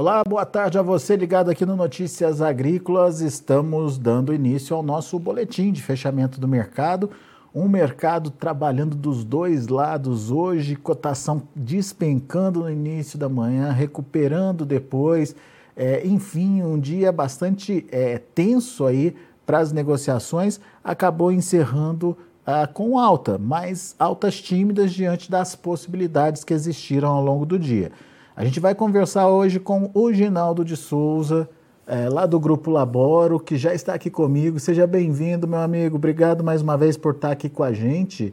Olá, boa tarde a você ligado aqui no Notícias Agrícolas. Estamos dando início ao nosso boletim de fechamento do mercado. Um mercado trabalhando dos dois lados hoje, cotação despencando no início da manhã, recuperando depois. É, enfim, um dia bastante é, tenso aí para as negociações. Acabou encerrando ah, com alta, mas altas tímidas diante das possibilidades que existiram ao longo do dia. A gente vai conversar hoje com o Ginaldo de Souza, é, lá do Grupo Laboro, que já está aqui comigo. Seja bem-vindo, meu amigo. Obrigado mais uma vez por estar aqui com a gente.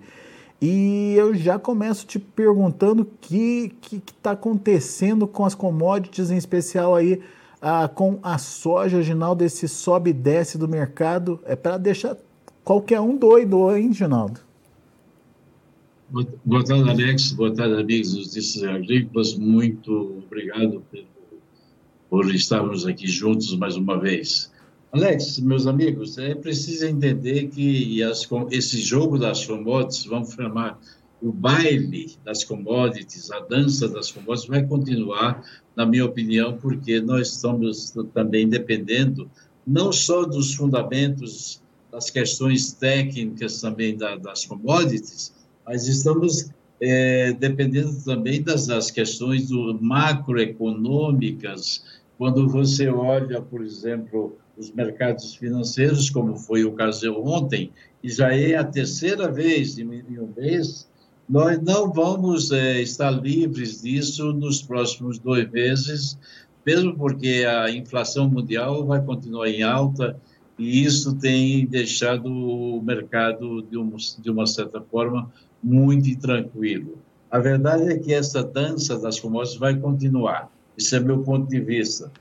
E eu já começo te perguntando o que está acontecendo com as commodities, em especial aí ah, com a soja, Ginaldo, esse sobe e desce do mercado. É para deixar qualquer um doido, hein, Ginaldo? Boa tarde, Alex. Boa tarde, amigos dos Notícias Agrícolas. Muito obrigado por estarmos aqui juntos mais uma vez. Alex, meus amigos, é preciso entender que as, esse jogo das commodities, vamos chamar o baile das commodities, a dança das commodities, vai continuar, na minha opinião, porque nós estamos também dependendo não só dos fundamentos, das questões técnicas também da, das commodities, mas estamos é, dependendo também das, das questões do, macroeconômicas, quando você olha, por exemplo, os mercados financeiros, como foi o caso ontem, e já é a terceira vez em um mês, nós não vamos é, estar livres disso nos próximos dois meses, mesmo porque a inflação mundial vai continuar em alta, e isso tem deixado o mercado, de, um, de uma certa forma, muito intranquilo. A verdade é que essa dança das commodities vai continuar. Esse é meu ponto de vista.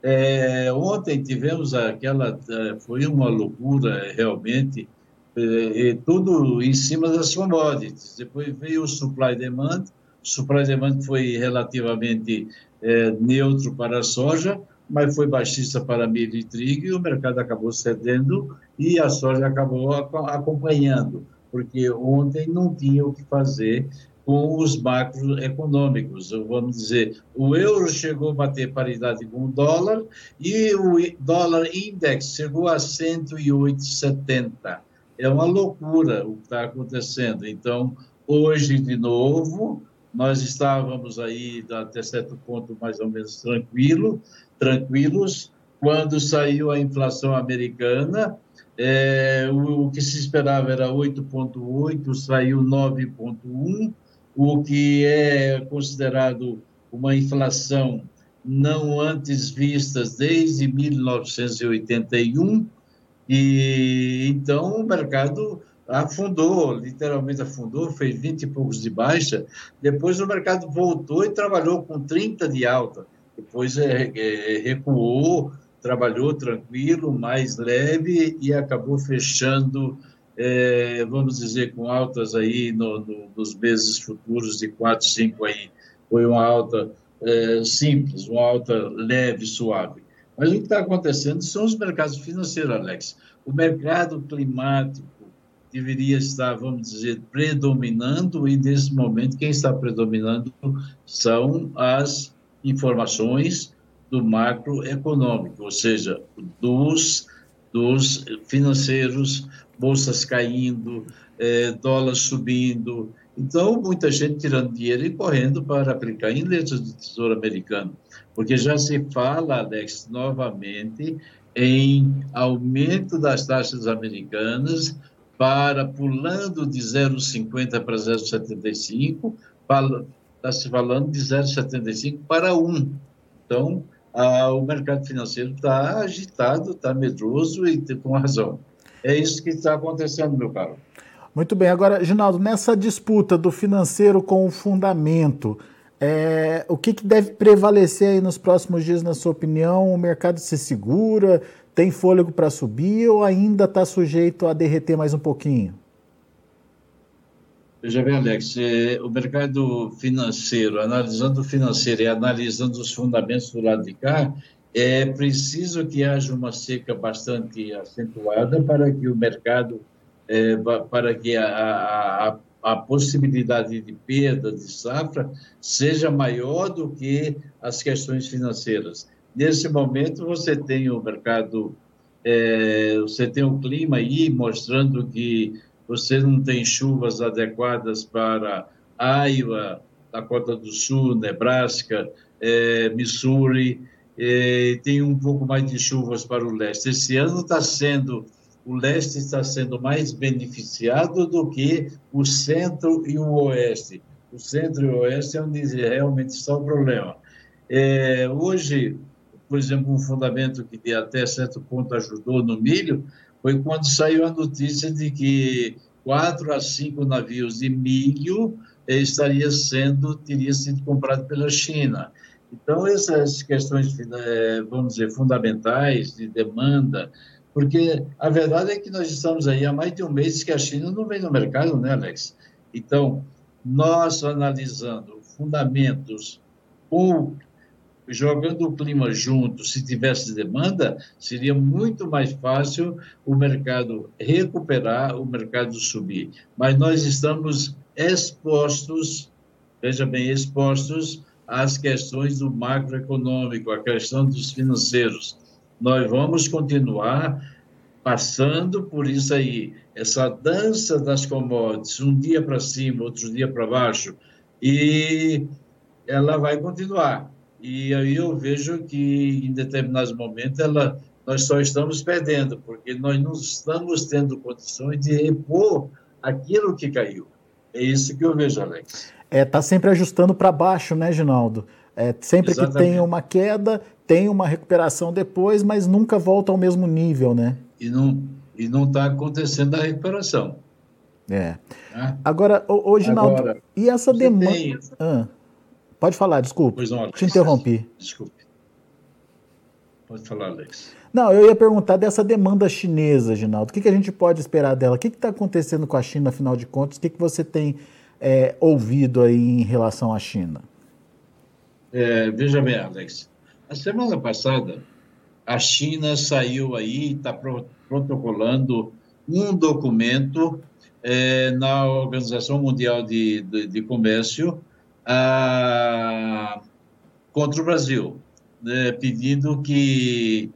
É, ontem tivemos aquela, é, foi uma loucura realmente, é, tudo em cima das commodities. Depois veio o supply demand, o supply demand foi relativamente é, neutro para a soja, mas foi baixista para milho e trigo e o mercado acabou cedendo e a soja acabou acompanhando porque ontem não tinha o que fazer com os macroeconômicos. Vamos dizer, o euro chegou a bater paridade com o dólar e o dólar index chegou a 108,70. É uma loucura o que está acontecendo. Então, hoje, de novo, nós estávamos aí até certo ponto mais ou menos tranquilo, tranquilos, quando saiu a inflação americana, é, o, o, que se esperava era 8,8, saiu 9,1, o que é considerado uma inflação não antes vistas desde 1981, e então o mercado afundou, literalmente afundou, fez 20 e poucos de baixa, depois o mercado voltou e trabalhou com 30 de alta, depois é, é, recuou, trabalhou tranquilo, mais leve e acabou fechando, é, vamos dizer, com altas aí no, no, nos meses futuros de 4, 5 aí. Foi uma alta é, simples, uma alta leve, suave. Mas o que está acontecendo são os mercados financeiros, Alex. O mercado climático deveria estar, vamos dizer, predominando e nesse momento quem está predominando são as informações do macroeconômico, ou seja, dos, dos financeiros, bolsas caindo, é, dólar subindo. Então, muita gente tirando dinheiro e correndo para aplicar em letras do Tesouro Americano, porque já se fala, Alex, novamente em aumento das taxas americanas para pulando de 0,50 para 0,75, está se falando de 0,75 para 1. Então, ah, o mercado financeiro está agitado, está medroso e com razão. É isso que está acontecendo, meu caro. Muito bem. Agora, Ginaldo, nessa disputa do financeiro com o fundamento, é, o que, que, deve prevalecer aí nos próximos dias, na sua opinião? O mercado se segura? Tem fôlego para subir ou ainda está sujeito a derreter mais um pouquinho? Veja bem, Alex, é, o mercado financeiro, analisando o financeiro e analisando os fundamentos do lado de cá, é preciso que haja uma seca bastante acentuada para que o mercado, é, para que a, a, a possibilidade de perda de safra seja maior do que as questões financeiras. Nesse momento, você tem o mercado, é, você tem o clima aí mostrando que você não tem chuvas adequadas para Iowa, Dakota do Sul, Nebraska, é, Missouri, é, tem um pouco mais de chuvas para o leste. Esse ano está sendo o leste está sendo mais beneficiado do que o centro e o oeste. O centro e o oeste é onde realmente está o problema. É, hoje, por exemplo, um fundamento que até certo ponto ajudou no milho foi quando saiu a notícia de que quatro a cinco navios de milho estaria sendo teria sido comprado pela China. Então essas questões, é, vamos dizer, fundamentais de demanda porque a verdade é que nós estamos aí há mais de um mês que a China não vem no mercado, né, Alex? Então, nós analisando fundamentos ou jogando o clima junto, se tivesse demanda, seria muito mais fácil o mercado recuperar, o mercado subir. Mas nós estamos expostos, veja bem, expostos às questões do macroeconômico, à questão dos financeiros nós vamos continuar passando por isso aí, essa dança das commodities, um dia para cima, outro dia para baixo, e ela vai continuar. E aí eu vejo que em determinados momentos ela, nós só estamos perdendo, porque nós não estamos tendo condições de repor aquilo que caiu. É isso que eu vejo, Alex. É, tá sempre ajustando para baixo, né, Ginaldo? É, sempre Exatamente. que tem uma queda, tem uma recuperação depois, mas nunca volta ao mesmo nível, né? E não e não está acontecendo a recuperação. É. Né? Agora, ô, ô Ginaldo, Agora, e essa demanda? Tem... Ah, pode falar, desculpa. Pois não, Alex. Te interrompi. Desculpe. Pode falar, Alex. Não, eu ia perguntar dessa demanda chinesa, Ginaldo. O que, que a gente pode esperar dela? O que está acontecendo com a China, afinal de contas? O que, que você tem é, ouvido aí em relação à China? É, veja bem, Alex, a semana passada a China saiu aí, está protocolando um documento é, na Organização Mundial de, de, de Comércio a, contra o Brasil, né, pedindo que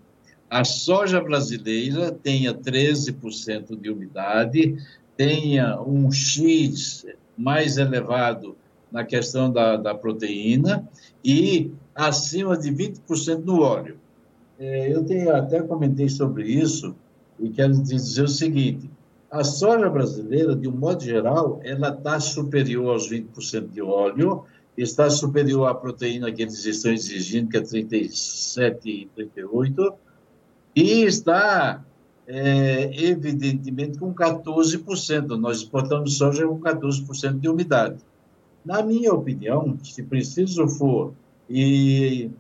a soja brasileira tenha 13% de umidade, tenha um X mais elevado na questão da, da proteína e acima de 20% no óleo. É, eu tenho, até comentei sobre isso e quero dizer o seguinte: a soja brasileira, de um modo geral, ela está superior aos 20% de óleo, está superior à proteína que eles estão exigindo, que é 37 e 38, e está, é, evidentemente, com 14%. Nós exportamos soja com 14% de umidade. Na minha opinião, se preciso for e,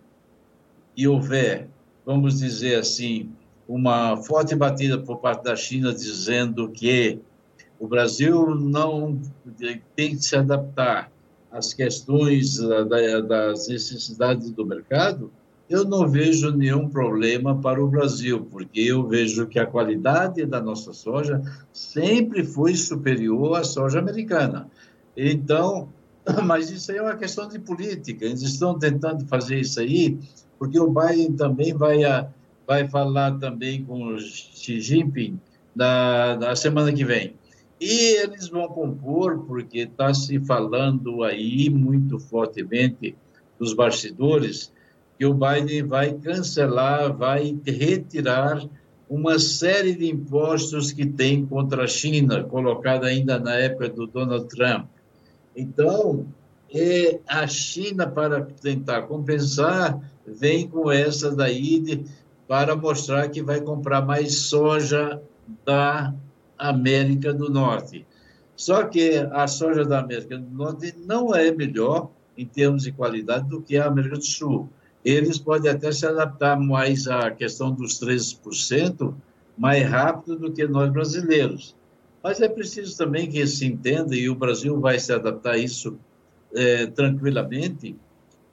e houver, vamos dizer assim, uma forte batida por parte da China dizendo que o Brasil não tem que se adaptar às questões das necessidades do mercado, eu não vejo nenhum problema para o Brasil, porque eu vejo que a qualidade da nossa soja sempre foi superior à soja americana. Então, Mas isso aí é uma questão de política. Eles estão tentando fazer isso aí, porque o Biden também vai, a, vai falar também com o Xi Jinping na, na semana que vem. E eles vão compor, porque está se falando aí muito fortemente dos bastidores, que o Biden vai cancelar, vai retirar uma série de impostos que tem contra a China, colocada ainda na época do Donald Trump. Então, é, a China, para tentar compensar, vem com essa daí de, para mostrar que vai comprar mais soja da América do Norte. Só que a soja da América do Norte não é melhor em termos de qualidade do que a América do Sul. Eles podem até se adaptar mais à questão dos 13% mais rápido do que nós brasileiros. Mas é preciso também que se entenda, e o Brasil vai se adaptar a isso é, tranquilamente,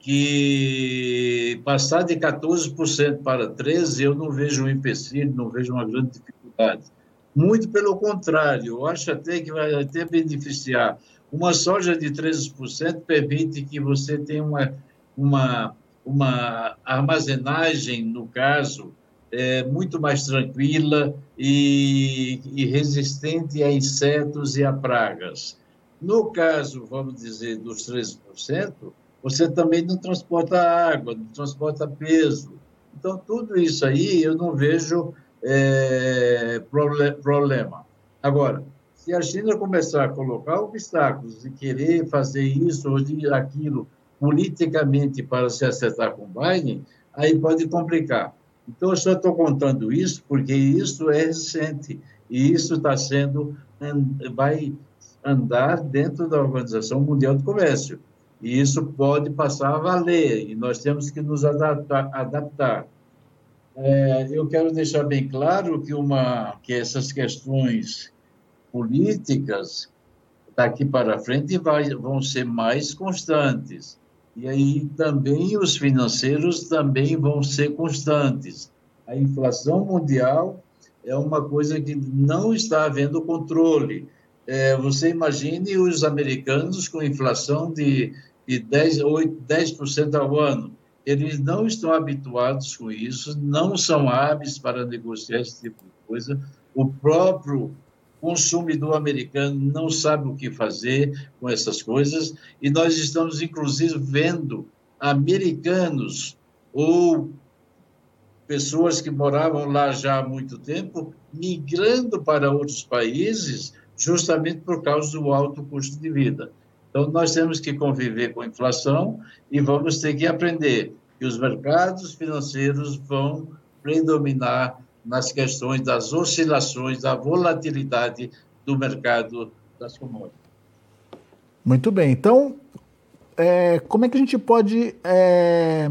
que passar de 14% para 13%, eu não vejo um empecilho, não vejo uma grande dificuldade. Muito pelo contrário, eu acho até que vai até beneficiar. Uma soja de 13% permite que você tenha uma, uma, uma armazenagem, no caso, é, muito mais tranquila e, e resistente a insetos e a pragas. No caso, vamos dizer, dos 13%, você também não transporta água, não transporta peso. Então, tudo isso aí eu não vejo é, problema. Agora, se a China começar a colocar obstáculos e querer fazer isso ou aquilo politicamente para se acertar com Biden, aí pode complicar. Então, eu só estou contando isso porque isso é recente e isso está sendo, vai andar dentro da Organização Mundial do Comércio. E isso pode passar a valer, e nós temos que nos adaptar. adaptar. É, eu quero deixar bem claro que, uma, que essas questões políticas, daqui para frente, vai, vão ser mais constantes. E aí também os financeiros também vão ser constantes. A inflação mundial é uma coisa que não está havendo controle. É, você imagine os americanos com inflação de, de 10, 8, 10% ao ano. Eles não estão habituados com isso, não são hábeis para negociar esse tipo de coisa. O próprio consumidor americano não sabe o que fazer com essas coisas, e nós estamos, inclusive, vendo americanos ou pessoas que moravam lá já há muito tempo migrando para outros países justamente por causa do alto custo de vida. Então, nós temos que conviver com a inflação e vamos ter que aprender que os mercados financeiros vão predominar nas questões das oscilações, da volatilidade do mercado das commodities. Muito bem. Então, é, como é que a gente pode, é,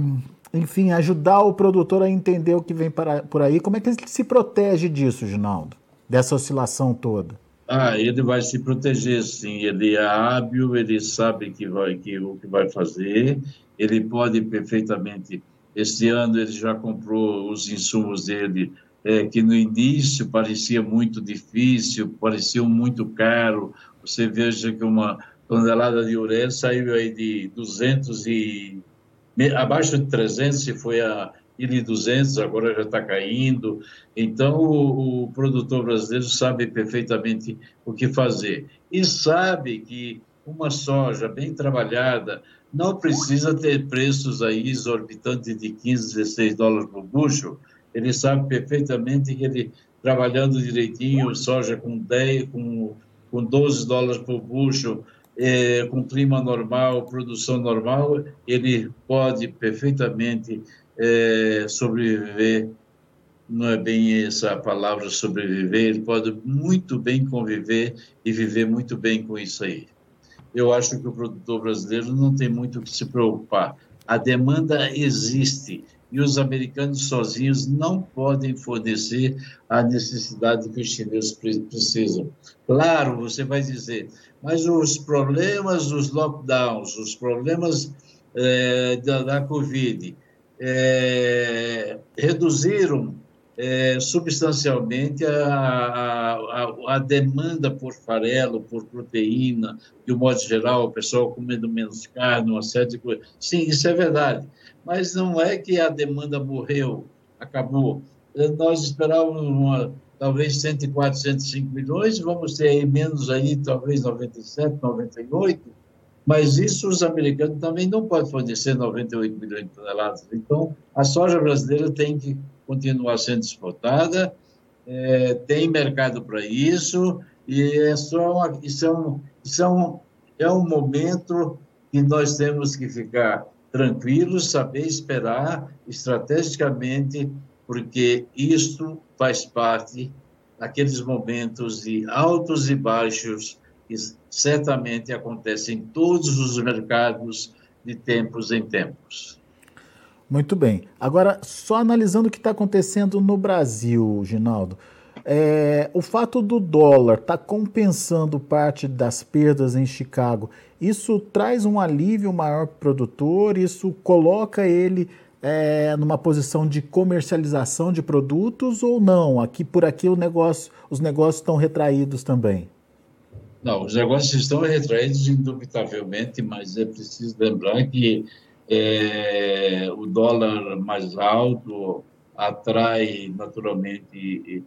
enfim, ajudar o produtor a entender o que vem para, por aí? Como é que ele se protege disso, Ginaldo? Dessa oscilação toda? Ah, ele vai se proteger, sim. Ele é hábil, ele sabe que vai, que, o que vai fazer, ele pode perfeitamente. Este ano ele já comprou os insumos dele, é, que no início parecia muito difícil, pareciam muito caro. Você veja que uma tonelada de ureia saiu aí de 200 e abaixo de 300, se foi a 1.200, agora já está caindo. Então, o, o, produtor brasileiro sabe perfeitamente o que fazer. E sabe que uma soja bem trabalhada não precisa ter preços aí exorbitantes de 15, 16 dólares por bucho. Ele sabe perfeitamente que ele, trabalhando direitinho, soja com 10, com, com 12 dólares por bucho, é, com clima normal, produção normal, ele pode perfeitamente é, sobreviver, não é bem essa palavra sobreviver, ele pode muito bem conviver e viver muito bem com isso aí. Eu acho que o produtor brasileiro não tem muito o que se preocupar. A demanda existe e os americanos sozinhos não podem fornecer a necessidade que os chineses precisam. Claro, você vai dizer, mas os problemas dos lockdowns, os problemas é, da, da Covid, é, reduziram é, substancialmente a, a, a, demanda por farelo, por proteína, de um modo geral, o pessoal comendo menos carne, uma série de coisas. Sim, isso é verdade. Mas não é que a demanda morreu, acabou. Nós esperávamos uma, talvez 104, 105 milhões, vamos ter aí menos aí, talvez 97, 98, mas isso os americanos também não podem fornecer 98 milhões de toneladas. Então, a soja brasileira tem que continuar sendo exportada, é, tem mercado para isso, e é só uma, isso, um, isso é, um, momento que nós temos que ficar tranquilos, saber esperar estrategicamente, porque isto faz parte daqueles momentos de altos e baixos que certamente acontece em todos os mercados de tempos em tempos. Muito bem. Agora, só analisando o que está acontecendo no Brasil, Ginaldo, é, o fato do dólar estar tá compensando parte das perdas em Chicago, isso traz um alívio maior para o produtor? Isso coloca ele é, numa posição de comercialização de produtos ou não? Aqui por aqui negócio, os negócios estão retraídos também. Não, os negócios estão retraídos indubitavelmente, mas é preciso lembrar que é, o dólar mais alto atrai naturalmente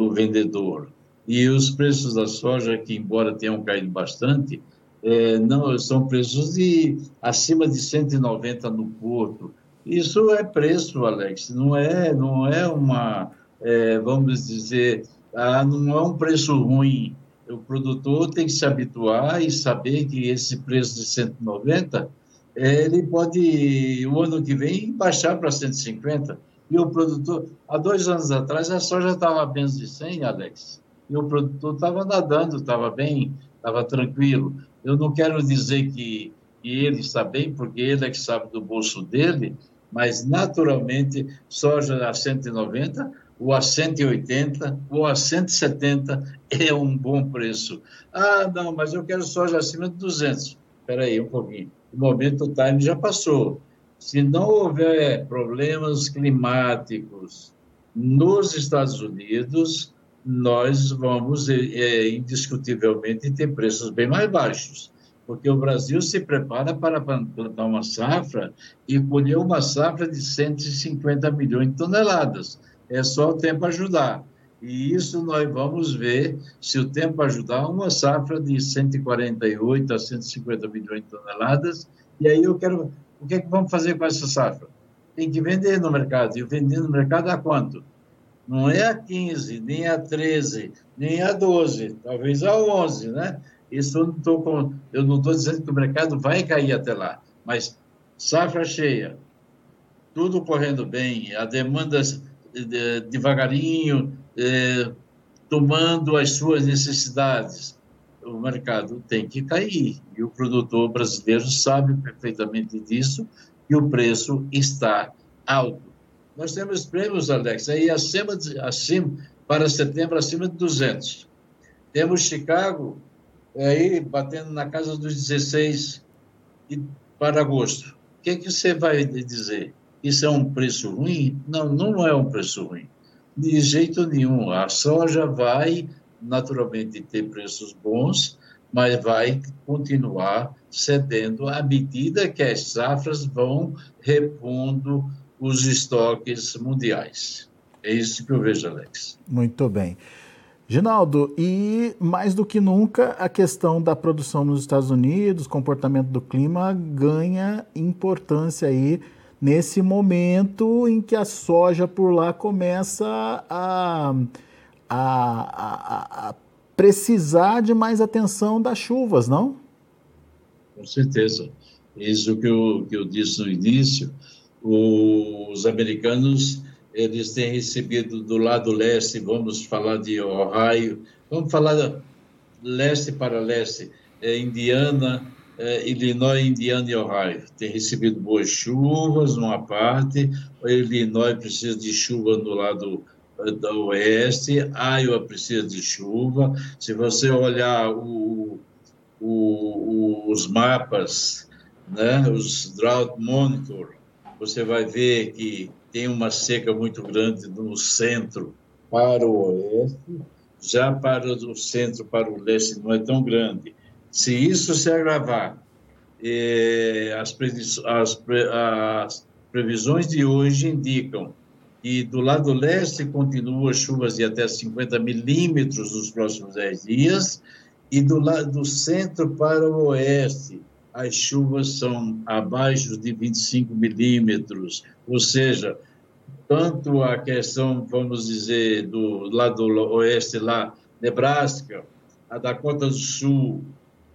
o vendedor. E os preços da soja, que embora tenham caído bastante, é, não são preços de acima de 190 no porto. Isso é preço, Alex, não é, não é uma, é, vamos dizer, ah, não é um preço ruim. O produtor tem que se habituar e saber que esse preço de 190 ele pode, o ano que vem, baixar para 150. E o produtor, há dois anos atrás, a soja estava menos de 100, Alex. E o produtor estava nadando, estava bem, estava tranquilo. Eu não quero dizer que, que ele está bem, porque ele é que sabe do bolso dele, mas naturalmente, soja a 190 ou a 180 ou a 170 é um bom preço. Ah, não, mas eu quero soja acima de 200. Espera aí um pouquinho o momento time já passou. Se não houver problemas climáticos nos Estados Unidos, nós vamos, é, indiscutivelmente, ter preços bem mais baixos, porque o Brasil se prepara para plantar uma safra e colher uma safra de 150 milhões de toneladas. É só o tempo ajudar. E isso nós vamos ver, se o tempo ajudar, uma safra de 148 a 150 milhões de toneladas. E aí eu quero. O que, é que vamos fazer com essa safra? Tem que vender no mercado. E vender no mercado a quanto? Não é a 15, nem a 13, nem a 12, talvez a 11, né? Isso eu não estou com, eu não estou dizendo que o mercado vai cair até lá, mas safra cheia, tudo correndo bem, a demanda devagarinho, é, tomando as suas necessidades, o mercado tem que cair. E o produtor brasileiro sabe perfeitamente disso, e o preço está alto. Nós temos prêmios, Alex, aí acima, de, acima para setembro, acima de 200. Temos Chicago aí batendo na casa dos 16 e para agosto. O que, é que você vai dizer? Isso é um preço ruim? Não, não é um preço ruim. De jeito nenhum. A soja vai naturalmente ter preços bons, mas vai continuar cedendo à medida que as safras vão repondo os estoques mundiais. É isso que eu vejo, Alex. Muito bem. Ginaldo, e mais do que nunca a questão da produção nos Estados Unidos, comportamento do clima ganha importância aí nesse momento em que a soja por lá começa a, a, a, a precisar de mais atenção das chuvas, não? Com certeza. Isso que eu, que eu disse no início, os americanos eles têm recebido do lado leste, vamos falar de Ohio, vamos falar leste para leste, é, Indiana, é, Illinois, Indiana e Ohio. Tem recebido boas chuvas numa parte, Illinois precisa de chuva no lado é, da oeste, Iowa precisa de chuva. Se você olhar o, o, os mapas, né, os drought monitor, você vai ver que tem uma seca muito grande no centro para o oeste, já para o centro para o leste não é tão grande. Se isso se agravar, eh, as, as, as previsões de hoje indicam que do lado leste continua chuvas de até 50 milímetros nos próximos 10 dias, e do lado do centro para o oeste, as chuvas são abaixo de 25 milímetros, ou seja, tanto a questão, vamos dizer, do lado oeste lá, Nebraska, a Dakota do Sul,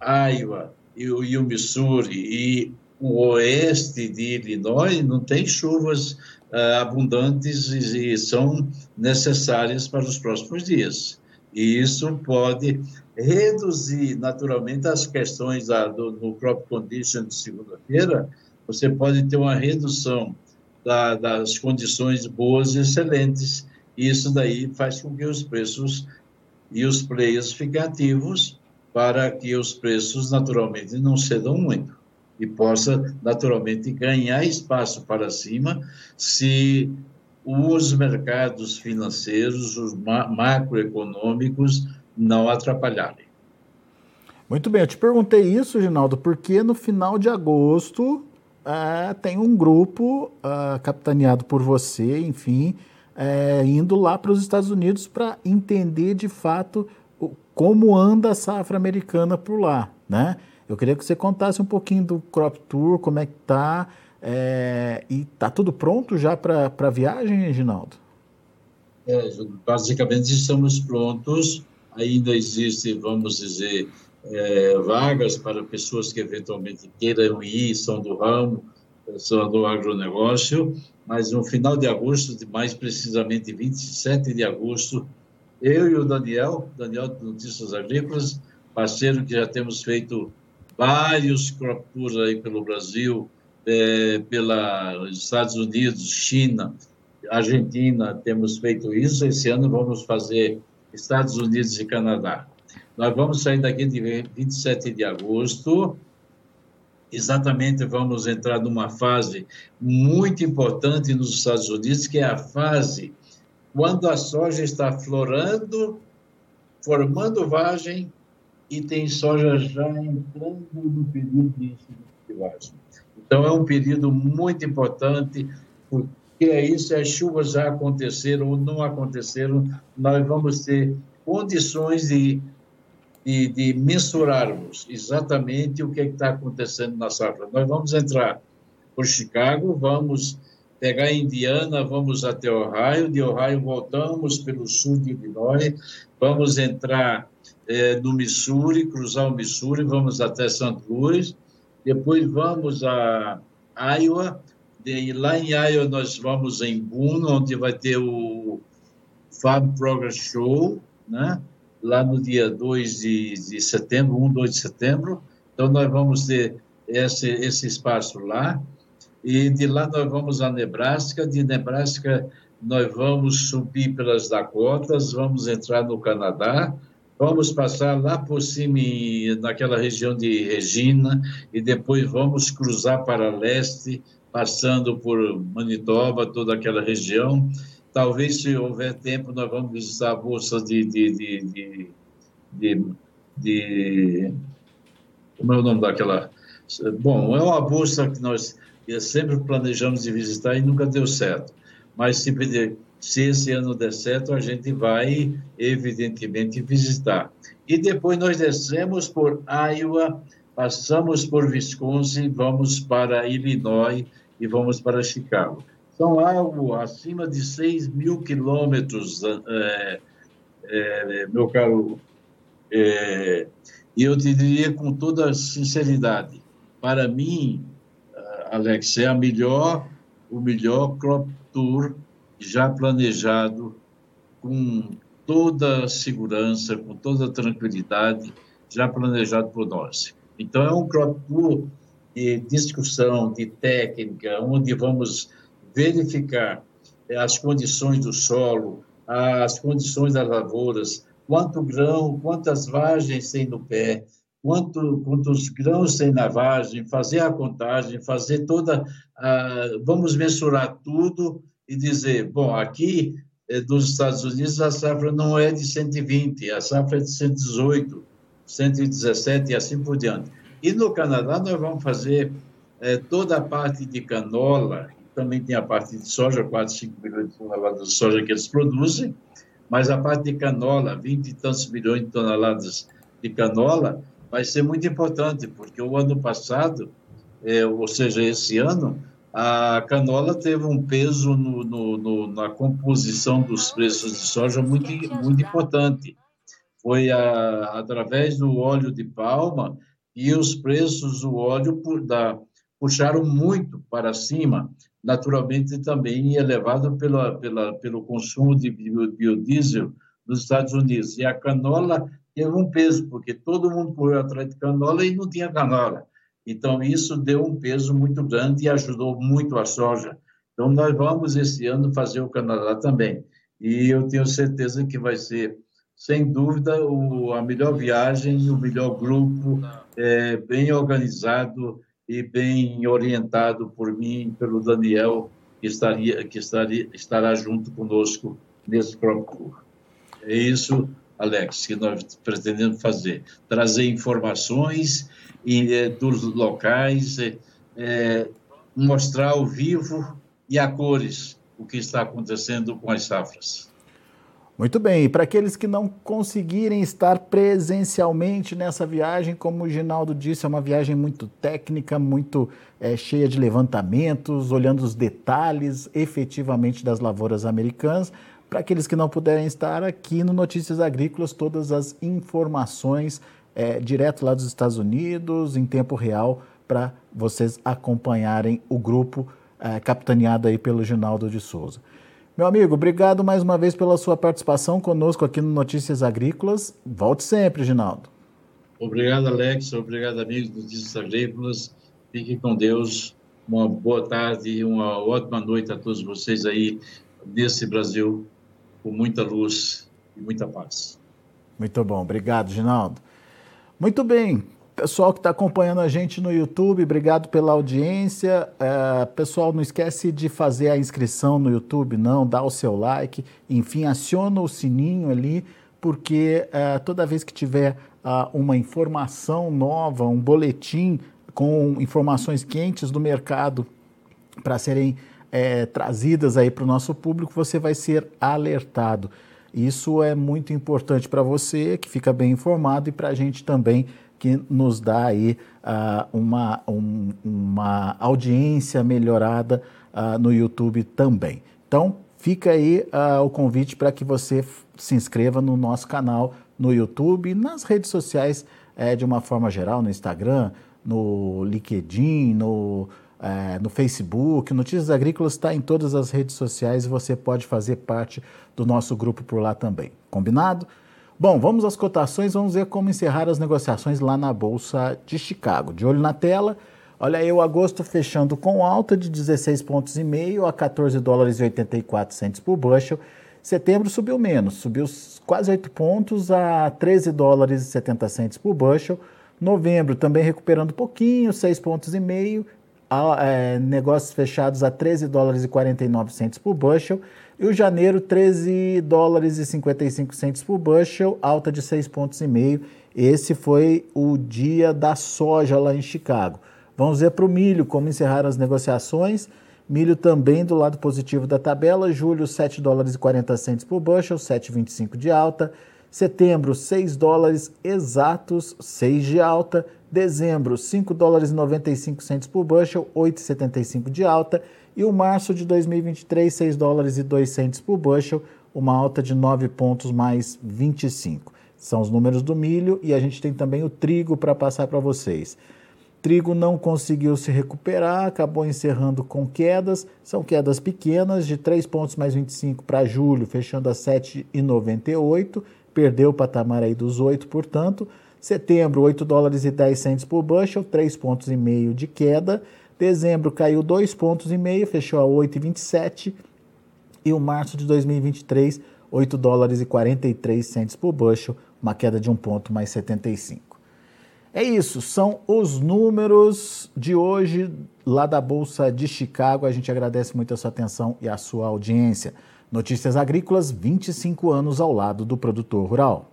Iowa e o, Missouri e o oeste de Illinois não tem chuvas uh, abundantes e, e, são necessárias para os próximos dias. E isso pode reduzir naturalmente as questões da, do, no crop condition de segunda-feira. Você pode ter uma redução da, das condições boas e excelentes. E isso daí faz com que os preços e os players fiquem ativos para que os preços naturalmente não cedam muito. e possa, naturalmente, ganhar espaço para cima se os mercados financeiros, os macroeconômicos, não atrapalharem. Muito bem, eu te perguntei isso, Ginaldo, porque no final de agosto é, tem um grupo é, capitaneado por você, enfim, é, indo lá para os Estados Unidos para entender de fato como anda a safra americana por lá, né? Eu queria que você contasse um pouquinho do Crop Tour, como é que tá, é, e tá tudo pronto já para a viagem, Reginaldo? É, basicamente estamos prontos, ainda existe, vamos dizer, é, vagas para pessoas que eventualmente queiram ir, são do ramo, são do agronegócio, mas no final de agosto, mais precisamente 27 de agosto, eu e o Daniel, Daniel de Notícias Agrícolas, parceiro que já temos feito vários crop tours aí pelo Brasil, é, pelos Estados Unidos, China, Argentina, temos feito isso. Esse ano vamos fazer Estados Unidos e Canadá. Nós vamos sair daqui de 27 de agosto. Exatamente, vamos entrar numa fase muito importante nos Estados Unidos, que é a fase quando a soja está florando, formando vagem e tem soja já entrando no período de vagem. Então, é um período muito importante, porque é isso, as chuvas já aconteceram ou não aconteceram, nós vamos ter condições de, de, de mensurarmos exatamente o que é está acontecendo na safra. Nós vamos entrar por Chicago, vamos pegar Indiana, vamos até Ohio, de Ohio voltamos pelo sul de Illinois, vamos entrar é, no Missouri, cruzar o Missouri, vamos até St. Louis, depois vamos a Iowa, de, lá em Iowa nós vamos em Boone, onde vai ter o Farm Progress Show, né? lá no dia 2 de, de setembro, 1, 2 de setembro, então nós vamos ter esse, esse espaço lá, e de lá nós vamos a Nebraska, de Nebraska nós vamos subir pelas Dakotas, vamos entrar no Canadá, vamos passar lá por cima, naquela região de Regina, e depois vamos cruzar para leste, passando por Manitoba, toda aquela região. Talvez, se houver tempo, nós vamos visitar a Bolsa de, de, de, de, como é o nome daquela? Bom, é uma bolsa que nós sempre planejamos de visitar e nunca deu certo. Mas se, se esse ano der certo, a gente vai, evidentemente, visitar. E depois nós descemos por Iowa, passamos por Wisconsin, vamos para Illinois e vamos para Chicago. São algo acima de 6 mil quilômetros, é, é, meu caro. É, e eu te diria com toda sinceridade, para mim, Alex, é a melhor, o melhor crop tour já planejado com toda a segurança, com toda a tranquilidade, já planejado por nós. Então, é um crop tour de discussão, de técnica, onde vamos verificar as condições do solo, as condições das lavouras, quanto grão, quantas vagens tem no pé, quanto, quantos grãos tem na vagem, fazer a contagem, fazer toda. Vamos mensurar tudo e dizer: bom, aqui é, dos Estados Unidos a safra não é de 120, a safra é de 118, 117 e assim por diante. E no Canadá nós vamos fazer é, toda a parte de canola, também tem a parte de soja, 4, 5 milhões de toneladas de soja que eles produzem, mas a parte de canola, 20 e tantos milhões de toneladas de canola, vai ser muito importante, porque o ano passado, é, ou seja, esse ano, a canola teve um peso no, no, no, na composição dos preços de soja muito, muito importante. Foi a, através do óleo de palma e os preços do óleo por, da, puxaram muito para cima, naturalmente também elevado pela, pela, pelo consumo de biodiesel nos Estados Unidos. E a canola teve um peso, porque todo mundo correu atrás de canola e não tinha canola. Então, isso deu um peso muito grande e ajudou muito a soja. Então, nós vamos esse ano fazer o Canadá também. E eu tenho certeza que vai ser, sem dúvida, o, a melhor viagem, o melhor grupo, é, bem organizado e bem orientado por mim pelo Daniel, que, estaria, que estaria, estará junto conosco nesse próprio curso. É isso, Alex, que nós pretendemos fazer. Trazer informações e, é, dos locais, é, mostrar ao vivo e a cores o que está acontecendo com as safras. Muito bem, e para aqueles que não conseguirem estar presencialmente nessa viagem, como o Ginaldo disse, é uma viagem muito técnica, muito é, cheia de levantamentos, olhando os detalhes efetivamente das lavouras americanas. Para aqueles que não puderem estar aqui no Notícias Agrícolas, todas as informações é, direto lá dos Estados Unidos, em tempo real, para vocês acompanharem o grupo é, capitaneado aí pelo Ginaldo de Souza. Meu amigo, obrigado mais uma vez pela sua participação conosco aqui no Notícias Agrícolas. Volte sempre, Ginaldo. Obrigado, Alex. Obrigado, amigos do Notícias Agrícolas. Fiquem com Deus. Uma boa tarde e uma ótima noite a todos vocês aí nesse Brasil com muita luz e muita paz. Muito bom. Obrigado, Ginaldo. Muito bem. Pessoal que está acompanhando a gente no YouTube, obrigado pela audiência. É, pessoal, não esquece de fazer a inscrição no YouTube, não, dá o seu like, enfim, aciona o sininho ali, porque é, toda vez que tiver uh, uma informação nova, um boletim com informações quentes do mercado para serem é, trazidas aí para o nosso público, você vai ser alertado. Isso é muito importante para você, que fica bem informado, e para a gente também que nos dá aí uh, uma, um, uma audiência melhorada uh, no YouTube também. Então, fica aí uh, o convite para que você se inscreva no nosso canal no YouTube, nas redes sociais eh, de uma forma geral, no Instagram, no LinkedIn, no, eh, no Facebook. Notícias Agrícolas está em todas as redes sociais e você pode fazer parte do nosso grupo por lá também. Combinado? Bom, vamos às cotações, vamos ver como encerrar as negociações lá na Bolsa de Chicago. De olho na tela, olha aí o agosto fechando com alta de 16 pontos e meio a 14 dólares e 84 centos por bushel. Setembro subiu menos, subiu quase 8 pontos a 13 dólares e 70 centos por bushel. Novembro também recuperando um pouquinho, 6 pontos e meio, a, é, negócios fechados a 13 dólares e 49 centos por bushel. E o janeiro, 13 dólares e 55 centos por bushel, alta de 6 pontos. Esse foi o dia da soja lá em Chicago. Vamos ver para o milho como encerraram as negociações. Milho também do lado positivo da tabela. Julho, 7 dólares e 40 centos por bushel, 7,25 de alta. Setembro, 6 dólares exatos, 6 de alta. Dezembro, 5 dólares e 95 centos por bushel, 8,75 de alta. E o março de 2023, 6 dólares e 2 centos por bushel, uma alta de 9 pontos mais 25. São os números do milho e a gente tem também o trigo para passar para vocês. Trigo não conseguiu se recuperar, acabou encerrando com quedas. São quedas pequenas, de 3 pontos mais 25 para julho, fechando a 7,98. Perdeu o patamar aí dos 8, portanto. Setembro, 8 dólares e 10 centos por bushel, 3 pontos de queda. Dezembro caiu 2 pontos e meio, fechou a 8,27 e o março de 2023, 8 dólares e 43 centos por bushel, uma queda de um ponto mais 75. É isso, são os números de hoje lá da Bolsa de Chicago. A gente agradece muito a sua atenção e a sua audiência. Notícias Agrícolas, 25 anos ao lado do produtor rural.